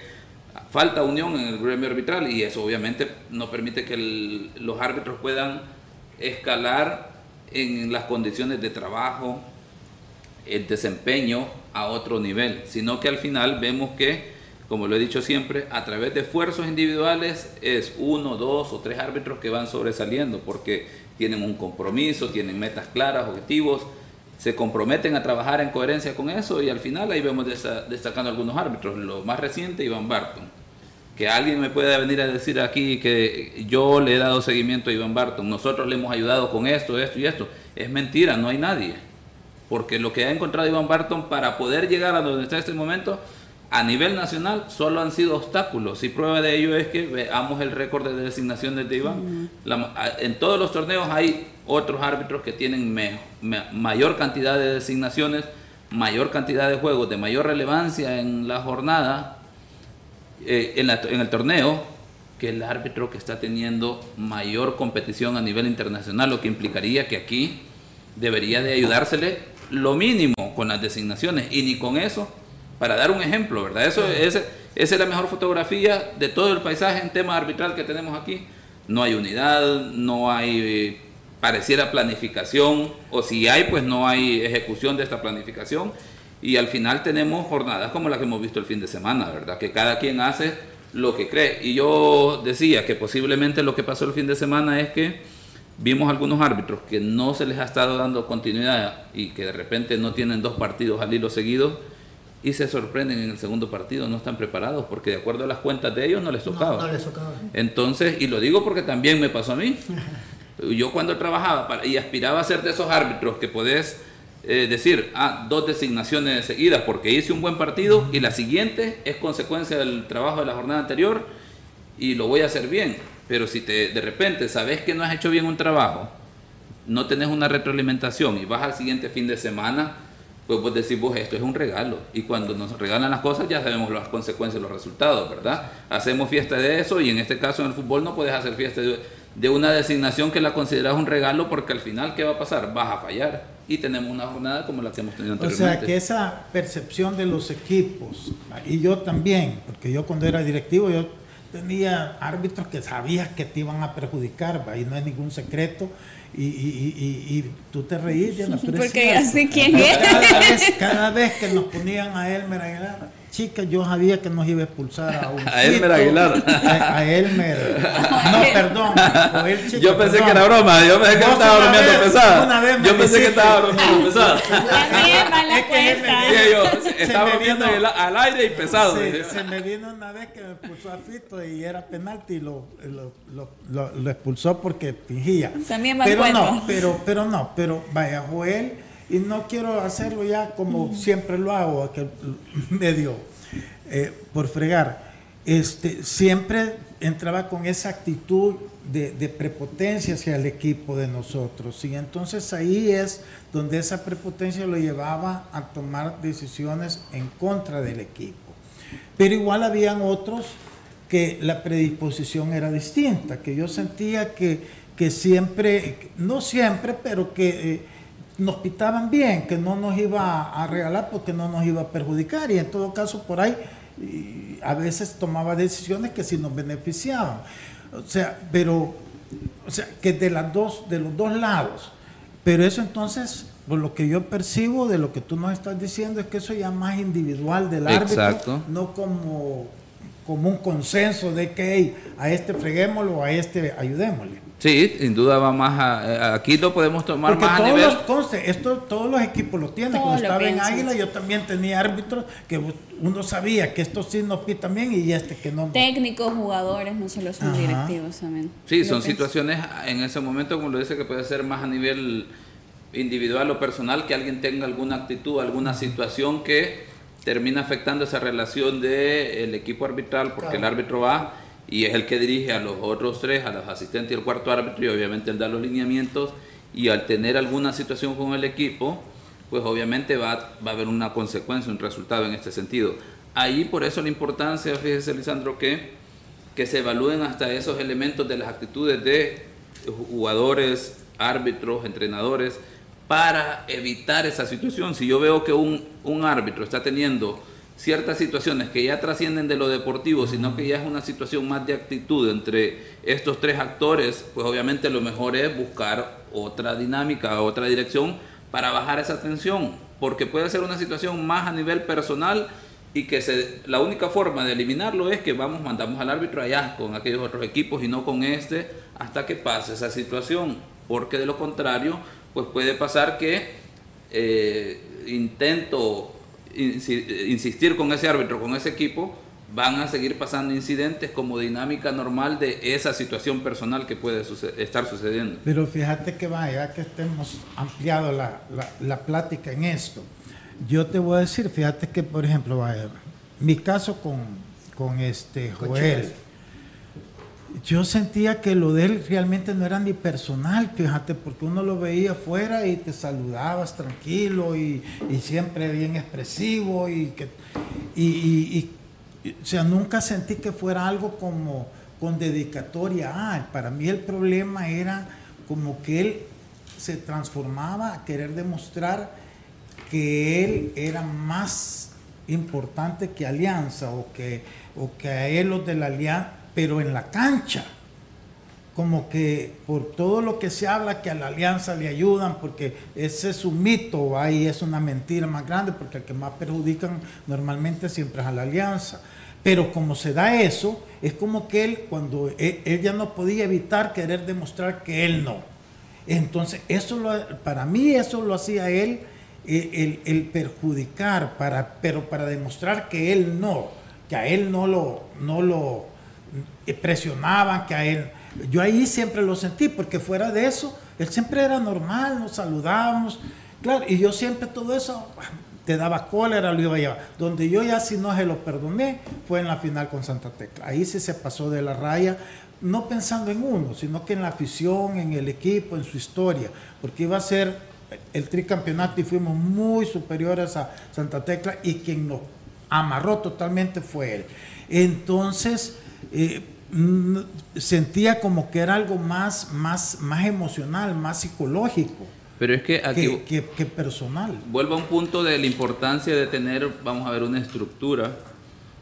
falta unión en el gremio arbitral y eso obviamente no permite que el- los árbitros puedan escalar en las condiciones de trabajo, el desempeño a otro nivel, sino que al final vemos que, como lo he dicho siempre, a través de esfuerzos individuales es uno, dos o tres árbitros que van sobresaliendo porque tienen un compromiso, tienen metas claras, objetivos, se comprometen a trabajar en coherencia con eso y al final ahí vemos destacando algunos árbitros. Lo más reciente, Iván Barton. Que alguien me pueda venir a decir aquí que yo le he dado seguimiento a Iván Barton, nosotros le hemos ayudado con esto, esto y esto. Es mentira, no hay nadie. Porque lo que ha encontrado Iván Barton para poder llegar a donde está este momento, a nivel nacional, solo han sido obstáculos. Y prueba de ello es que veamos el récord de designaciones de Iván. La- en todos los torneos hay otros árbitros que tienen me- me- mayor cantidad de designaciones, mayor cantidad de juegos, de mayor relevancia en la jornada, eh, en, la- en el torneo, que el árbitro que está teniendo mayor competición a nivel internacional, lo que implicaría que aquí debería de ayudársele lo mínimo con las designaciones y ni con eso, para dar un ejemplo, ¿verdad? Eso, ese- esa es la mejor fotografía de todo el paisaje en tema arbitral que tenemos aquí. No hay unidad, no hay, eh, pareciera planificación, o si hay, pues no hay ejecución de esta planificación. Y al final tenemos jornadas como la que hemos visto el fin de semana, ¿verdad? Que cada quien hace lo que cree. Y yo decía que posiblemente lo que pasó el fin de semana es que vimos algunos árbitros que no se les ha estado dando continuidad y que de repente no tienen dos partidos al hilo seguidos y se sorprenden en el segundo partido, no están preparados porque de acuerdo a las cuentas de ellos no les tocaba. No, no les tocaba. Entonces, y lo digo porque también me pasó a mí. Yo cuando trabajaba para- y aspiraba a ser de esos árbitros que podés eh, decir, ah, dos designaciones seguidas porque hice un buen partido y la siguiente es consecuencia del trabajo de la jornada anterior y lo voy a hacer bien. Pero si te, de repente sabes que no has hecho bien un trabajo, no tenés una retroalimentación y vas al siguiente fin de semana, pues vos decís, vos, esto es un regalo. Y cuando nos regalan las cosas ya sabemos las consecuencias, los resultados, ¿verdad? Hacemos fiesta de eso y en este caso en el fútbol no puedes hacer fiesta de, de una designación que la consideras un regalo porque al final, ¿qué va a pasar? Vas a fallar. Y tenemos una jornada como la que hemos tenido O anteriormente. sea, que esa percepción de los equipos, y yo también, porque yo cuando era directivo, yo tenía árbitros que sabías que te iban a perjudicar, y no es ningún secreto. Y, y, y, y tú te reís, Diana, Porque ya sé quién es. Cada vez, cada vez que nos ponían a Elmer Aguilar, chicas, yo sabía que nos iba a expulsar a un A Elmer Aguilar. A, a Elmer. No, perdón. Yo pensé perdón. que era broma, yo pensé que estaba bromeando pesada. una vez me Yo pensé que estaba bromeando pesada. La cuenta. Dije yo, estaba me bromeando vino- al- aire y pesado. Sí, se me vino una vez que me expulsó a Fito y era penalti y lo, lo, lo, lo- lo expulsó porque fingía. También el pero no, pero, pero no, pero vaya, Joel, y no quiero hacerlo ya como siempre lo hago, que medio eh, por fregar. Este, siempre entraba con esa actitud de, de prepotencia hacia el equipo de nosotros. Y entonces ahí es donde esa prepotencia lo llevaba a tomar decisiones en contra del equipo. Pero igual habían otros que la predisposición era distinta, que yo sentía que, que siempre, no siempre, pero que eh, nos pitaban bien, que no nos iba a regalar porque no nos iba a perjudicar y en todo caso por ahí y a veces tomaba decisiones que sí nos beneficiaban. O sea, pero, o sea, que de las dos, de los dos lados. Pero eso entonces, por lo que yo percibo de lo que tú nos estás diciendo, es que eso ya más individual del árbitro, no como, como un consenso de que hey, a este freguémoslo, a este ayudémosle. Sí, sin duda va más a, aquí lo podemos tomar Porque más a todos nivel. los, conste, esto, todos los equipos lo tienen. Todos Cuando lo estaba en. Águila yo también tenía árbitros que uno sabía que estos sí nos pitan bien y este que no. Técnicos, jugadores, no solo son Ajá. directivos también. Sí, son pienso. situaciones en ese momento, como lo dice, que puede ser más a nivel individual o personal, que alguien tenga alguna actitud, alguna situación que termina afectando esa relación del equipo arbitral, porque el árbitro va y es el que dirige a los otros tres, a los asistentes y el cuarto árbitro, y obviamente él da los lineamientos, y al tener alguna situación con el equipo, pues obviamente va, va a haber una consecuencia, un resultado en este sentido. Ahí por eso la importancia, fíjese Lisandro, que, que se evalúen hasta esos elementos de las actitudes de jugadores, árbitros, entrenadores, para evitar esa situación. Si yo veo que un, un árbitro está teniendo ciertas situaciones que ya trascienden de lo deportivo, sino que ya es una situación más de actitud entre estos tres actores, pues obviamente lo mejor es buscar otra dinámica, otra dirección para bajar esa tensión, porque puede ser una situación más a nivel personal y que se, la única forma de eliminarlo es que vamos, mandamos al árbitro allá con aquellos otros equipos y no con este hasta que pase esa situación, porque de lo contrario, pues puede pasar que eh, intento insistir con ese árbitro, con ese equipo, van a seguir pasando incidentes como dinámica normal de esa situación personal que puede suce- estar sucediendo. Pero fíjate que vaya, que estemos ampliado la, la, la plática en esto. Yo te voy a decir, fíjate que, por ejemplo, vaya, mi caso con, con este Joel, yo sentía que lo de él realmente no era ni personal, fíjate, porque uno lo veía afuera y te saludabas tranquilo y, y siempre bien expresivo y que y, y- o sea, nunca sentí que fuera algo como con dedicatoria. Ah, para mí el problema era como que él se transformaba a querer demostrar que él era más importante que Alianza o que, o que a él los de la Alianza, pero en la cancha. Como que por todo lo que se habla que a la alianza le ayudan, porque ese es un mito, ahí es una mentira más grande, porque el que más perjudican normalmente siempre es a la alianza. Pero como se da eso, es como que él, cuando él, él ya no podía evitar querer demostrar que él no. Entonces, eso lo- para mí eso lo hacía él, eh, el, perjudicar, para, pero para demostrar que él no, que a él no lo, no lo presionaban, que a él... Yo ahí siempre lo sentí, porque fuera de eso, él siempre era normal, nos saludábamos, claro, y yo siempre todo eso te daba cólera, lo iba a llevar. Donde yo ya si no se lo perdoné fue en la final con Santa Tecla. Ahí sí se pasó de la raya, no pensando en uno, sino que en la afición, en el equipo, en su historia, porque iba a ser el tricampeonato y fuimos muy superiores a Santa Tecla y quien nos amarró totalmente fue él. Entonces, eh, sentía como que era algo más, más, más emocional, más psicológico Pero es que aquí que, que- que personal. vuelvo a un punto de la importancia de tener, vamos a ver, una estructura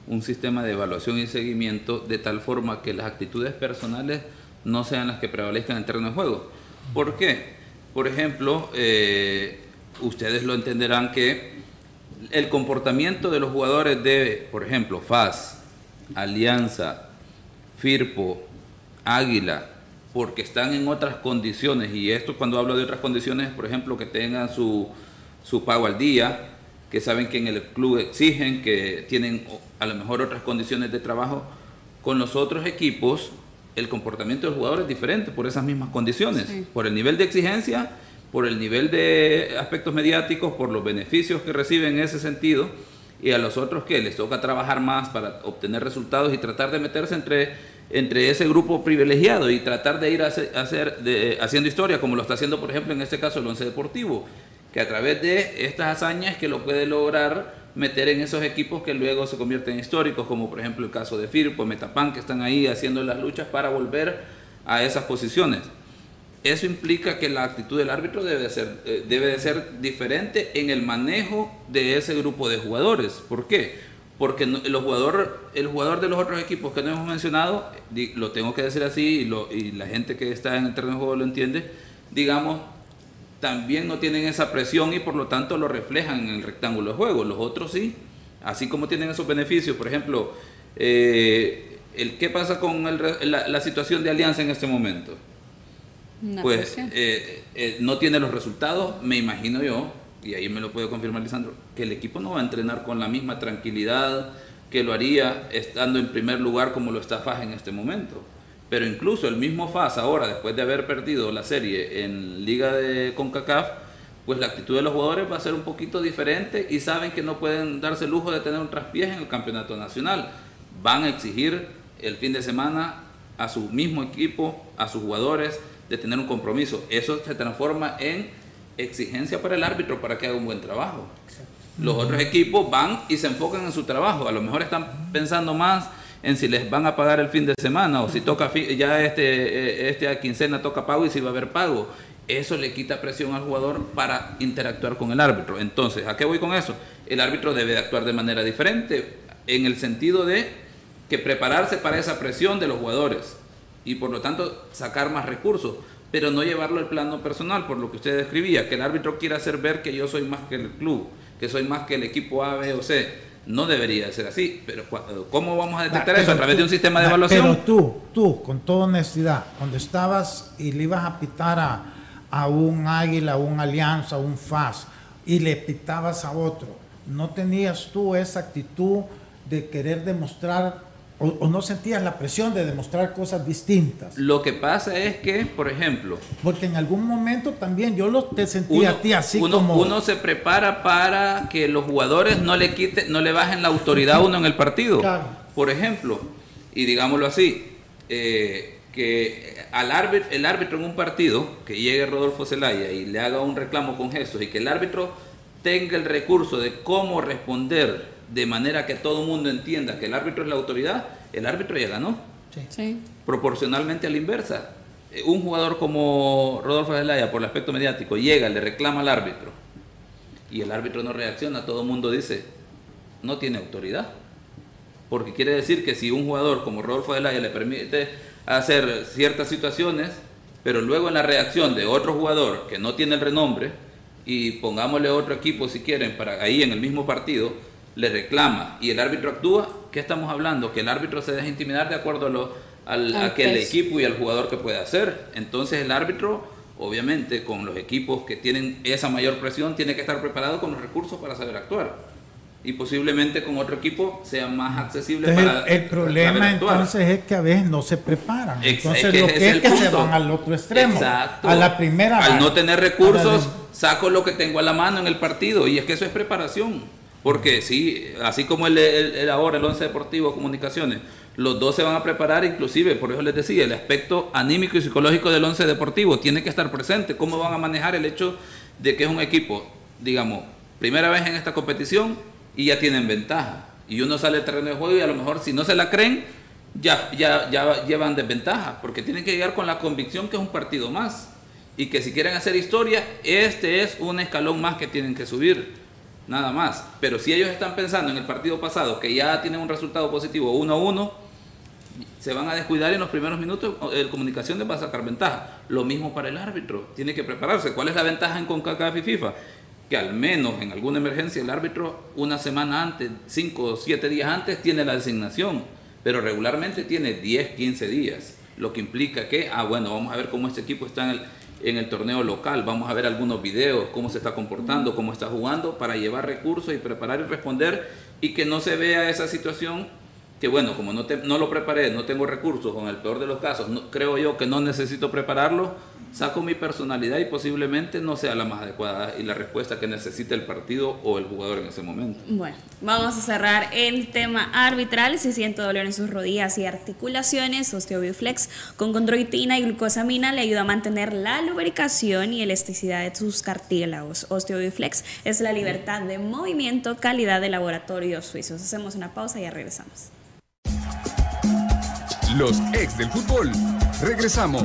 un sistema de evaluación y seguimiento de tal forma que las actitudes personales no sean las que prevalezcan en el terreno de juego. ¿Por qué? Por ejemplo, eh, ustedes lo entenderán que el comportamiento de los jugadores de, por ejemplo, FAS, Alianza, Firpo, Águila, porque están en otras condiciones, y esto cuando hablo de otras condiciones, por ejemplo, que tengan su, su pago al día, que saben que en el club exigen, que tienen a lo mejor otras condiciones de trabajo, con los otros equipos el comportamiento del jugador es diferente por esas mismas condiciones, por el nivel de exigencia, por el nivel de aspectos mediáticos, por los beneficios que reciben en ese sentido, y a los otros que les toca trabajar más para obtener resultados y tratar de meterse entre, entre ese grupo privilegiado y tratar de ir a hacer, haciendo historia, como lo está haciendo, por ejemplo, en este caso el Once Deportivo, que a través de estas hazañas que lo puede lograr meter en esos equipos que luego se convierten en históricos, como por ejemplo el caso de Firpo, Metapan, que están ahí haciendo las luchas para volver a esas posiciones. Eso implica que la actitud del árbitro debe de ser, eh, debe de ser diferente en el manejo de ese grupo de jugadores. ¿Por qué? Porque el jugador, el jugador de los otros equipos que no hemos mencionado, lo tengo que decir así y, lo, y la gente que está en el terreno de juego lo entiende, digamos, también no tienen esa presión y por lo tanto lo reflejan en el rectángulo de juego. Los otros sí, así como tienen esos beneficios. Por ejemplo, eh, el, ¿qué pasa con la, situación de Alianza en este momento? pues eh, eh, no tiene los resultados, me imagino yo, y ahí me lo puede confirmar Lisandro, que el equipo no va a entrenar con la misma tranquilidad que lo haría estando en primer lugar como lo está Faj en este momento. Pero incluso el mismo FAS ahora, después de haber perdido la serie en Liga de CONCACAF, pues la actitud de los jugadores va a ser un poquito diferente y saben que no pueden darse el lujo de tener un traspiés en el campeonato nacional. Van a exigir el fin de semana a su mismo equipo, a sus jugadores, de tener un compromiso. Eso se transforma en exigencia para el árbitro para que haga un buen trabajo. Los otros equipos van y se enfocan en su trabajo. A lo mejor están pensando más en si les van a pagar el fin de semana o si toca ya este, eh, este quincena toca pago y si va a haber pago. Eso le quita presión al jugador para interactuar con el árbitro. Entonces, ¿a qué voy con eso? El árbitro debe actuar de manera diferente en el sentido de que prepararse para esa presión de los jugadores y por lo tanto sacar más recursos, pero no llevarlo al plano personal, por lo que usted describía, que el árbitro quiera hacer ver que yo soy más que el club, que soy más que el equipo A, B o C no debería ser así, pero ¿cómo vamos a detectar eso? A través de un sistema de evaluación. Pero tú, tú, con toda honestidad, cuando estabas y le ibas a pitar a, a un águila, a un alianza, a un FAS, y le pitabas a otro, ¿no tenías tú esa actitud de querer demostrar o, no sentías la presión de demostrar cosas distintas. Lo que pasa es que, por ejemplo... Porque en algún momento también yo lo, te sentía a ti así uno, como... Uno se prepara para que los jugadores no le quiten, no le bajen la autoridad a uno en el partido. Por ejemplo, y digámoslo así, eh, que al árbitro, el árbitro en un partido, que llegue Rodolfo Zelaya y le haga un reclamo con gestos y que el árbitro tenga el recurso de cómo responder de manera que todo el mundo entienda que el árbitro es la autoridad, el árbitro ya ganó. Sí. Proporcionalmente a la inversa. Eh, un jugador como Rodolfo Zelaya, por el aspecto mediático, llega, le reclama al árbitro y el árbitro no reacciona, todo el mundo dice, no tiene autoridad. Porque quiere decir que si un jugador como Rodolfo Zelaya le permite hacer ciertas situaciones, pero luego en la reacción de otro jugador que no tiene el renombre, y pongámosle otro equipo si quieren, para ahí en el mismo partido, le reclama y el árbitro actúa, ¿qué estamos hablando? Que el árbitro se deja intimidar de acuerdo a, lo, al, a que el equipo y al jugador que puede hacer. Entonces el árbitro, obviamente, con los equipos que tienen esa mayor presión, tiene que estar preparado con los recursos para saber actuar. Y posiblemente con otro equipo sea más accesible para El, problema entonces es que a veces no se preparan. Entonces lo que es, que se van al otro extremo. A la primera. Al no tener recursos, saco lo que tengo a la mano en el partido. Y es que eso es preparación. Porque sí, así como el, ahora, el 11 Deportivo Comunicaciones, los dos se van a preparar, inclusive, por eso les decía, el aspecto anímico y psicológico del 11 Deportivo tiene que estar presente. ¿Cómo van a manejar el hecho de que es un equipo, digamos, primera vez en esta competición y ya tienen ventaja? Y uno sale al terreno de juego y a lo mejor si no se la creen, ya, ya, ya llevan desventaja, porque tienen que llegar con la convicción que es un partido más. Y que si quieren hacer historia, este es un escalón más que tienen que subir nada más. Pero si ellos están pensando en el partido pasado, que ya tienen un resultado positivo 1-1, se van a descuidar en los primeros minutos, el comunicación va a sacar ventaja. Lo mismo para el árbitro, tiene que prepararse. ¿Cuál es la ventaja en CONCACAF y FIFA? Que al menos en alguna emergencia el árbitro una semana antes, 5 o 7 días antes, tiene la designación, pero regularmente tiene 10, 15 días, lo que implica que, ah, bueno, vamos a ver cómo este equipo está en el, en el torneo local, vamos a ver algunos videos, cómo se está comportando, cómo está jugando, para llevar recursos y preparar y responder y que no se vea esa situación que bueno, como no, te, no lo preparé, no tengo recursos, con el peor de los casos, no, creo yo que no necesito prepararlo, saco mi personalidad y posiblemente no sea la más adecuada y la respuesta que necesita el partido o el jugador en ese momento. Bueno, vamos a cerrar el tema arbitral. Si siente dolor en sus rodillas y articulaciones, Osteobioflex con condroitina y glucosamina le ayuda a mantener la lubricación y elasticidad de sus cartílagos. Osteobioflex es la libertad de movimiento, calidad de laboratorios suizos. Hacemos una pausa y ya regresamos. Los ex del fútbol. Regresamos.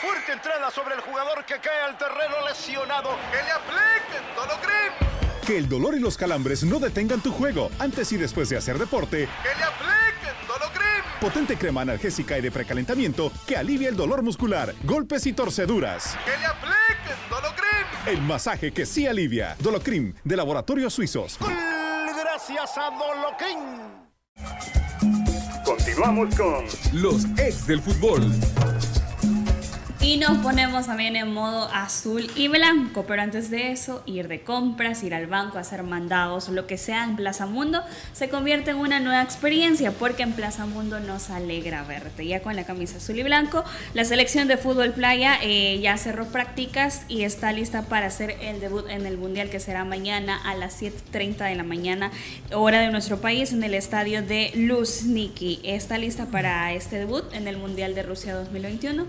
Fuerte entrada sobre el jugador que cae al terreno lesionado. ¡Que le apliquen Dolocrim! Que el dolor y los calambres no detengan tu juego antes y después de hacer deporte. ¡Que le apliquen Dolocrim! Potente crema analgésica y de precalentamiento que alivia el dolor muscular, golpes y torceduras. ¡Que le apliquen Dolocrim! El masaje que sí alivia. Dolocrim de Laboratorios Suizos. Gracias a Dolocrim. Continuamos con Los ex del fútbol. Y nos ponemos también en modo azul y blanco, pero antes de eso, ir de compras, ir al banco, hacer mandados, lo que sea en Plaza Mundo, se convierte en una nueva experiencia porque en Plaza Mundo nos alegra verte. Ya con la camisa azul y blanco, la selección de fútbol playa eh, ya cerró prácticas y está lista para hacer el debut en el Mundial que será mañana a las 7.30 de la mañana, hora de nuestro país, en el estadio de Luzniki. Está lista para este debut en el Mundial de Rusia 2021.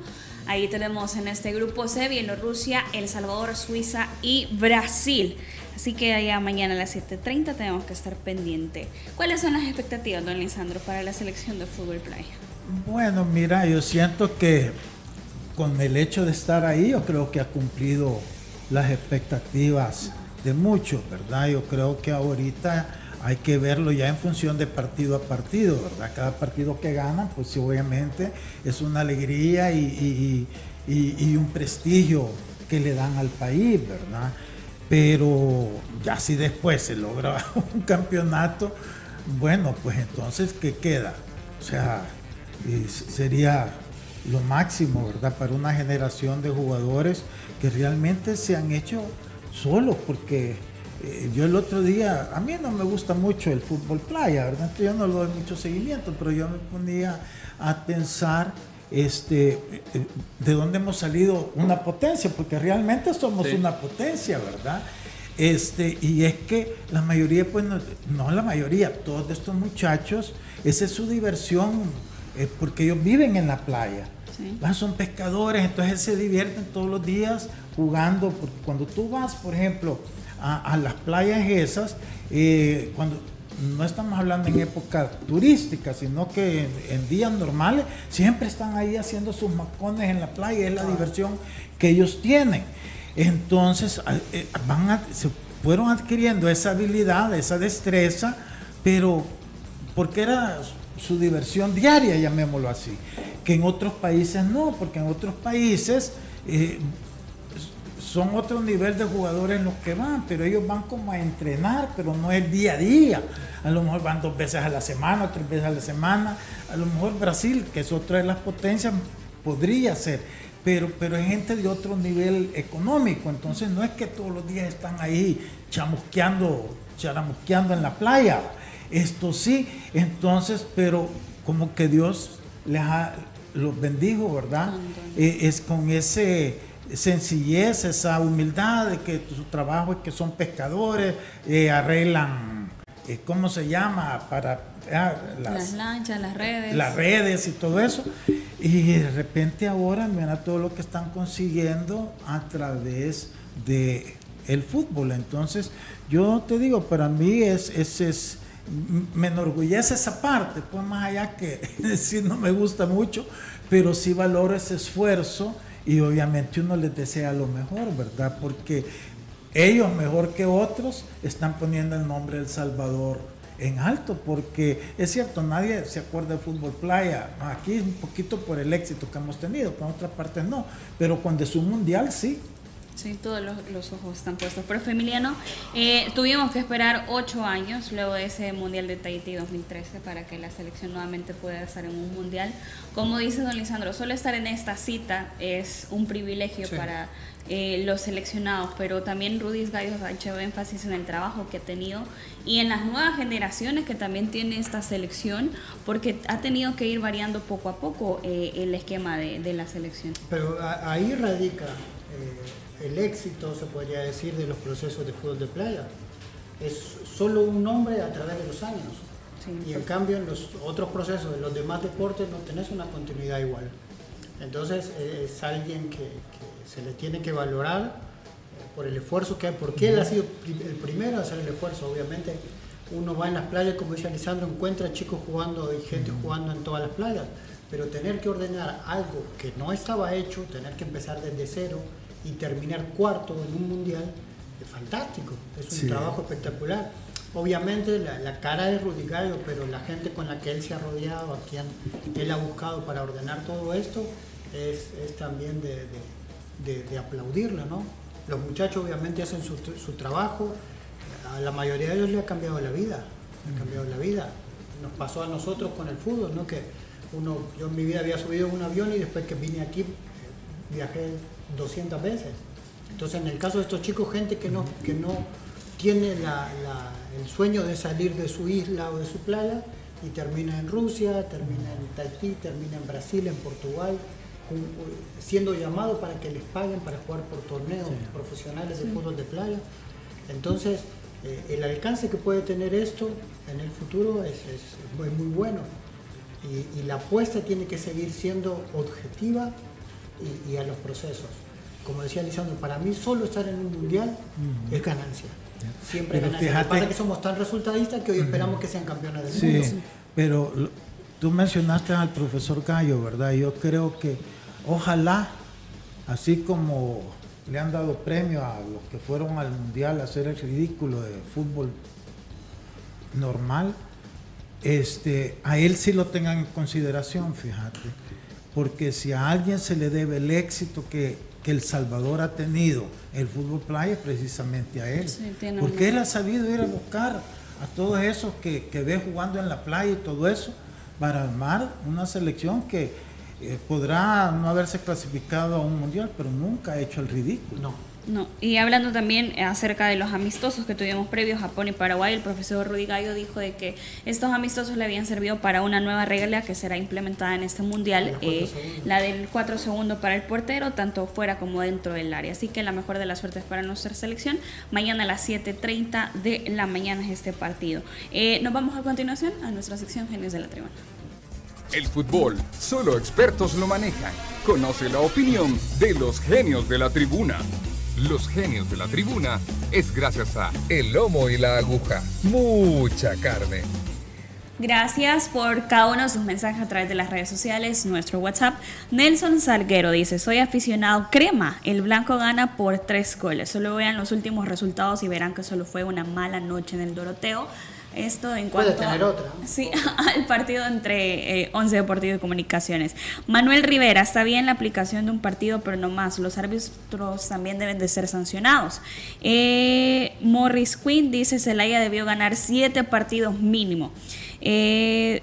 Ahí tenemos en este grupo C Bielorrusia, El Salvador, Suiza y Brasil. Así que allá mañana a las 7.30 tenemos que estar pendiente. ¿Cuáles son las expectativas, don Lisandro, para la selección de fútbol playa? Bueno, mira, yo siento que con el hecho de estar ahí, yo creo que ha cumplido las expectativas de muchos, ¿verdad? Yo creo que ahorita hay que verlo ya en función de partido a partido, ¿verdad? Cada partido que gana, pues obviamente es una alegría y, y- un prestigio que le dan al país, ¿verdad? Pero ya si después se logra un campeonato, bueno, pues entonces, ¿qué queda? O sea, sería lo máximo, ¿verdad? Para una generación de jugadores que realmente se han hecho solos, porque eh, yo el otro día, a mí no me gusta mucho el fútbol playa, ¿verdad? Entonces yo no le doy mucho seguimiento, pero yo me ponía a pensar este, eh, de dónde hemos salido una potencia, porque realmente somos Sí. una potencia, ¿verdad? Este, y es que la mayoría, pues no, no la mayoría, todos estos muchachos, esa es su diversión, eh, porque ellos viven en la playa. ¿verdad? Son pescadores, entonces se divierten todos los días jugando. porque Cuando tú vas, por ejemplo, a, a las playas esas, eh, cuando no estamos hablando en época turística, sino que en, en días normales siempre están ahí haciendo sus macones en la playa, es la diversión que ellos tienen. Entonces, eh, van a- se fueron adquiriendo esa habilidad, esa destreza, pero porque era su diversión diaria, llamémoslo así. Que en otros países no, porque en otros países eh, son otro nivel de jugadores los que van, pero ellos van como a entrenar, pero no es día a día. A lo mejor van dos veces a la semana, tres veces a la semana. A lo mejor Brasil, que es otra de las potencias, podría ser. Pero, pero es gente de otro nivel económico, entonces no es que todos los días están ahí chamusqueando, charamusqueando en la playa. Esto sí, entonces, pero como que Dios les ha, los bendijo, ¿verdad? Eh, es con ese sencillez, esa humildad de que su trabajo es que son pescadores, eh, arreglan, eh, ¿cómo se llama? Para ah, Las lanchas, las redes. las redes y todo eso. Y de repente ahora mira todo lo que están consiguiendo a través de el fútbol. Entonces, yo te digo, para mí es, es, es me enorgullece esa parte, pues más allá que sí no me gusta mucho, pero sí valoro ese esfuerzo y obviamente uno les desea lo mejor, ¿verdad? Porque ellos mejor que otros están poniendo el nombre del Salvador en alto, porque es cierto, nadie se acuerda de fútbol playa, aquí un poquito por el éxito que hemos tenido, pero en otras partes no, pero cuando es un mundial sí. Sí, todos los, los ojos están puestos. Pero Emiliano, eh, tuvimos que esperar ocho años luego de ese Mundial de Tahití 2013 para que la selección nuevamente pueda estar en un Mundial. Como dice don Lisandro, solo estar en esta cita es un privilegio Sí. para eh, los seleccionados, pero también Rudy Gallos ha hecho énfasis en el trabajo que ha tenido y en las nuevas generaciones que también tiene esta selección, porque ha tenido que ir variando poco a poco eh, el esquema de, de la selección. Pero ahí radica eh, el éxito, se podría decir, de los procesos de fútbol de playa. Es solo un nombre a través de los años. y en cambio en los otros procesos de los demás deportes no tenés una continuidad igual. Entonces eh, es alguien que, que se le tiene que valorar eh, por el esfuerzo que hay, porque él ha sido el primero a hacer el esfuerzo. Obviamente uno va en las playas, como dice Lisandro, encuentra chicos jugando y gente jugando en todas las playas, pero tener que ordenar algo que no estaba hecho, tener que empezar desde cero y terminar cuarto en un mundial, es fantástico, es un Sí. trabajo espectacular. Obviamente la, la cara es Rudy Gallo, pero la gente con la que él se ha rodeado, a quien él ha buscado para ordenar todo esto, es, es también de, de- de- de aplaudirla, ¿no? Los muchachos obviamente hacen su, su trabajo, a la mayoría de ellos le ha cambiado la vida, le ha cambiado la vida. Nos pasó a nosotros con el fútbol, ¿no? Que uno, yo en mi vida había subido en un avión y después que vine aquí eh, viajé 200 veces. Entonces, en el caso de estos chicos, gente que no, que no tiene la- la- el sueño de salir de su isla o de su playa y termina en Rusia, termina en Tahití, termina en Brasil, en Portugal, siendo llamado para que les paguen para jugar por torneos profesionales de Sí. fútbol de playa. Entonces, eh, el alcance que puede tener esto en el futuro es, es muy, muy bueno. Y, y la apuesta tiene que seguir siendo objetiva y, y a los procesos. Como decía Lisandro, para mí solo estar en un mundial es ganancia. Siempre Pero ganancia. Lo que pasa es que somos tan resultadistas que hoy esperamos que sean campeones del mundo. Sí, pero lo- tú mencionaste al profesor Gallo, ¿verdad? Yo creo que ojalá, así como le han dado premio a los que fueron al mundial a hacer el ridículo de fútbol normal, este, a él sí lo tengan en consideración, fíjate. Porque si a alguien se le debe el éxito que, que El Salvador ha tenido, el fútbol playa, es precisamente a él. Sí, Porque él ha sabido ir a buscar a todos esos que, que ve jugando en la playa y todo eso, para armar una selección que eh, podrá no haberse clasificado a un mundial, pero nunca ha hecho el ridículo. No. No, y hablando también eh, acerca de los amistosos que tuvimos previos, Japón y Paraguay, el profesor Rudy Gallo dijo de que estos amistosos le habían servido para una nueva regla que será implementada en este mundial, eh, la del 4 segundos para el portero, tanto fuera como dentro del área. Así que la mejor de las suertes para nuestra selección. Mañana a las 7.30 de la mañana es este partido. Eh, nos vamos a continuación a nuestra sección Genios de la Tribuna. El fútbol, solo expertos lo manejan. Conoce la opinión de los genios de la tribuna. Los genios de la tribuna es gracias a El Lomo y la Aguja. Mucha carne. Gracias por cada uno de sus mensajes a través de las redes sociales, nuestro WhatsApp. Nelson Salguero dice, soy aficionado crema, el blanco gana por tres goles. Solo vean los últimos resultados y verán que solo fue una mala noche en el Doroteo. Esto en cuanto tener otra. Sí, al partido entre eh, Once Deportivo y Comunicaciones. Manuel Rivera, está bien la aplicación de un partido, pero no más. Los árbitros también deben de ser sancionados. Eh, Morris Quinn dice, Celaya debió ganar siete partidos mínimo. Eh,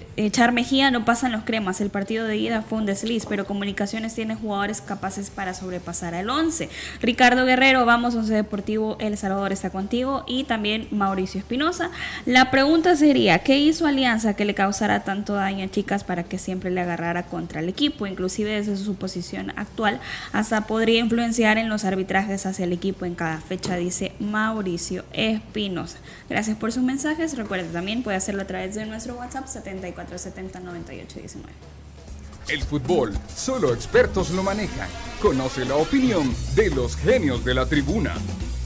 Mejía no pasan los cremas. El partido de ida fue un desliz, pero Comunicaciones tiene jugadores capaces para sobrepasar al 11. Ricardo Guerrero, vamos, Once Deportivo, El Salvador está contigo. Y también Mauricio Espinosa. La pregunta sería, ¿qué hizo Alianza que le causara tanto daño a chicas para que siempre le agarrara contra el equipo? Inclusive desde su posición actual, hasta podría influenciar en los arbitrajes hacia el equipo en cada fecha, dice Mauricio Espinosa. Gracias por sus mensajes. Recuerda también, puede hacerlo a través de nuestro WhatsApp 74709819. El fútbol, solo expertos lo manejan. Conoce la opinión de los genios de la tribuna.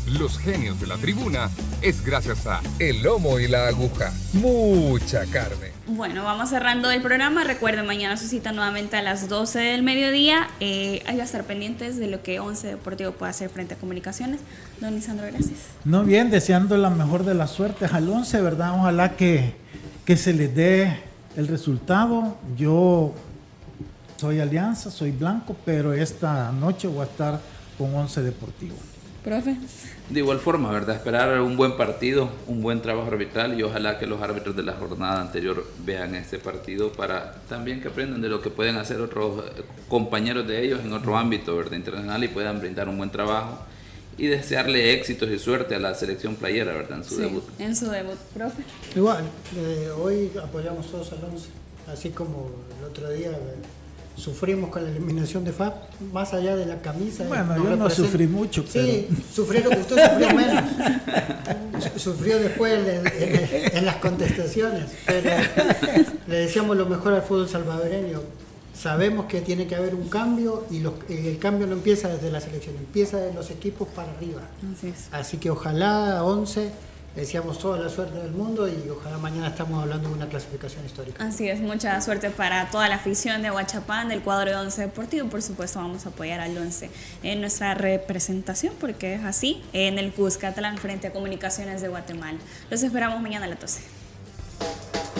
Los genios de la tribuna es gracias a El Lomo y la Aguja. Mucha carne. Bueno, vamos cerrando el programa. Recuerden, mañana se cita nuevamente a las 12 del mediodía. Eh, hay que estar pendientes de lo que Once Deportivo puede hacer frente a comunicaciones. Don Lisandro, gracias. No, bien, deseando la mejor de las suertes al 11, ¿verdad? Ojalá que, que se les dé el resultado. Yo soy Alianza, soy blanco, pero esta noche voy a estar con Once Deportivo. Profe. De igual forma, ¿verdad? Esperar un buen partido, un buen trabajo arbitral y ojalá que los árbitros de la jornada anterior vean este partido para también que aprendan de lo que pueden hacer otros eh, compañeros de ellos en otro ámbito, ¿verdad? Internacional y puedan brindar un buen trabajo y desearle éxitos y suerte a la selección playera, ¿verdad? En su Sí, debut. En su debut, profe. Igual, eh, hoy apoyamos todos al 11, así como el otro día eh, sufrimos con la eliminación de FAB, más allá de la camisa. eh, Bueno, yo no sufrí mucho, Sí, sufrieron, usted sufrió menos. Su- Sufrió después en, en- en las contestaciones, pero le deseamos lo mejor al fútbol salvadoreño. Sabemos que tiene que haber un cambio y los- y el cambio no empieza desde la selección, empieza de los equipos para arriba. Así. Así que ojalá 11, deseamos toda la suerte del mundo y ojalá mañana estamos hablando de una clasificación histórica. Así es, mucha suerte para toda la afición de Huachapán, del cuadro de Once Deportivo. Por supuesto, vamos a apoyar al Once en nuestra representación, porque es así, en el Cuscatlán, frente a Comunicaciones de Guatemala. Los esperamos mañana a las 12.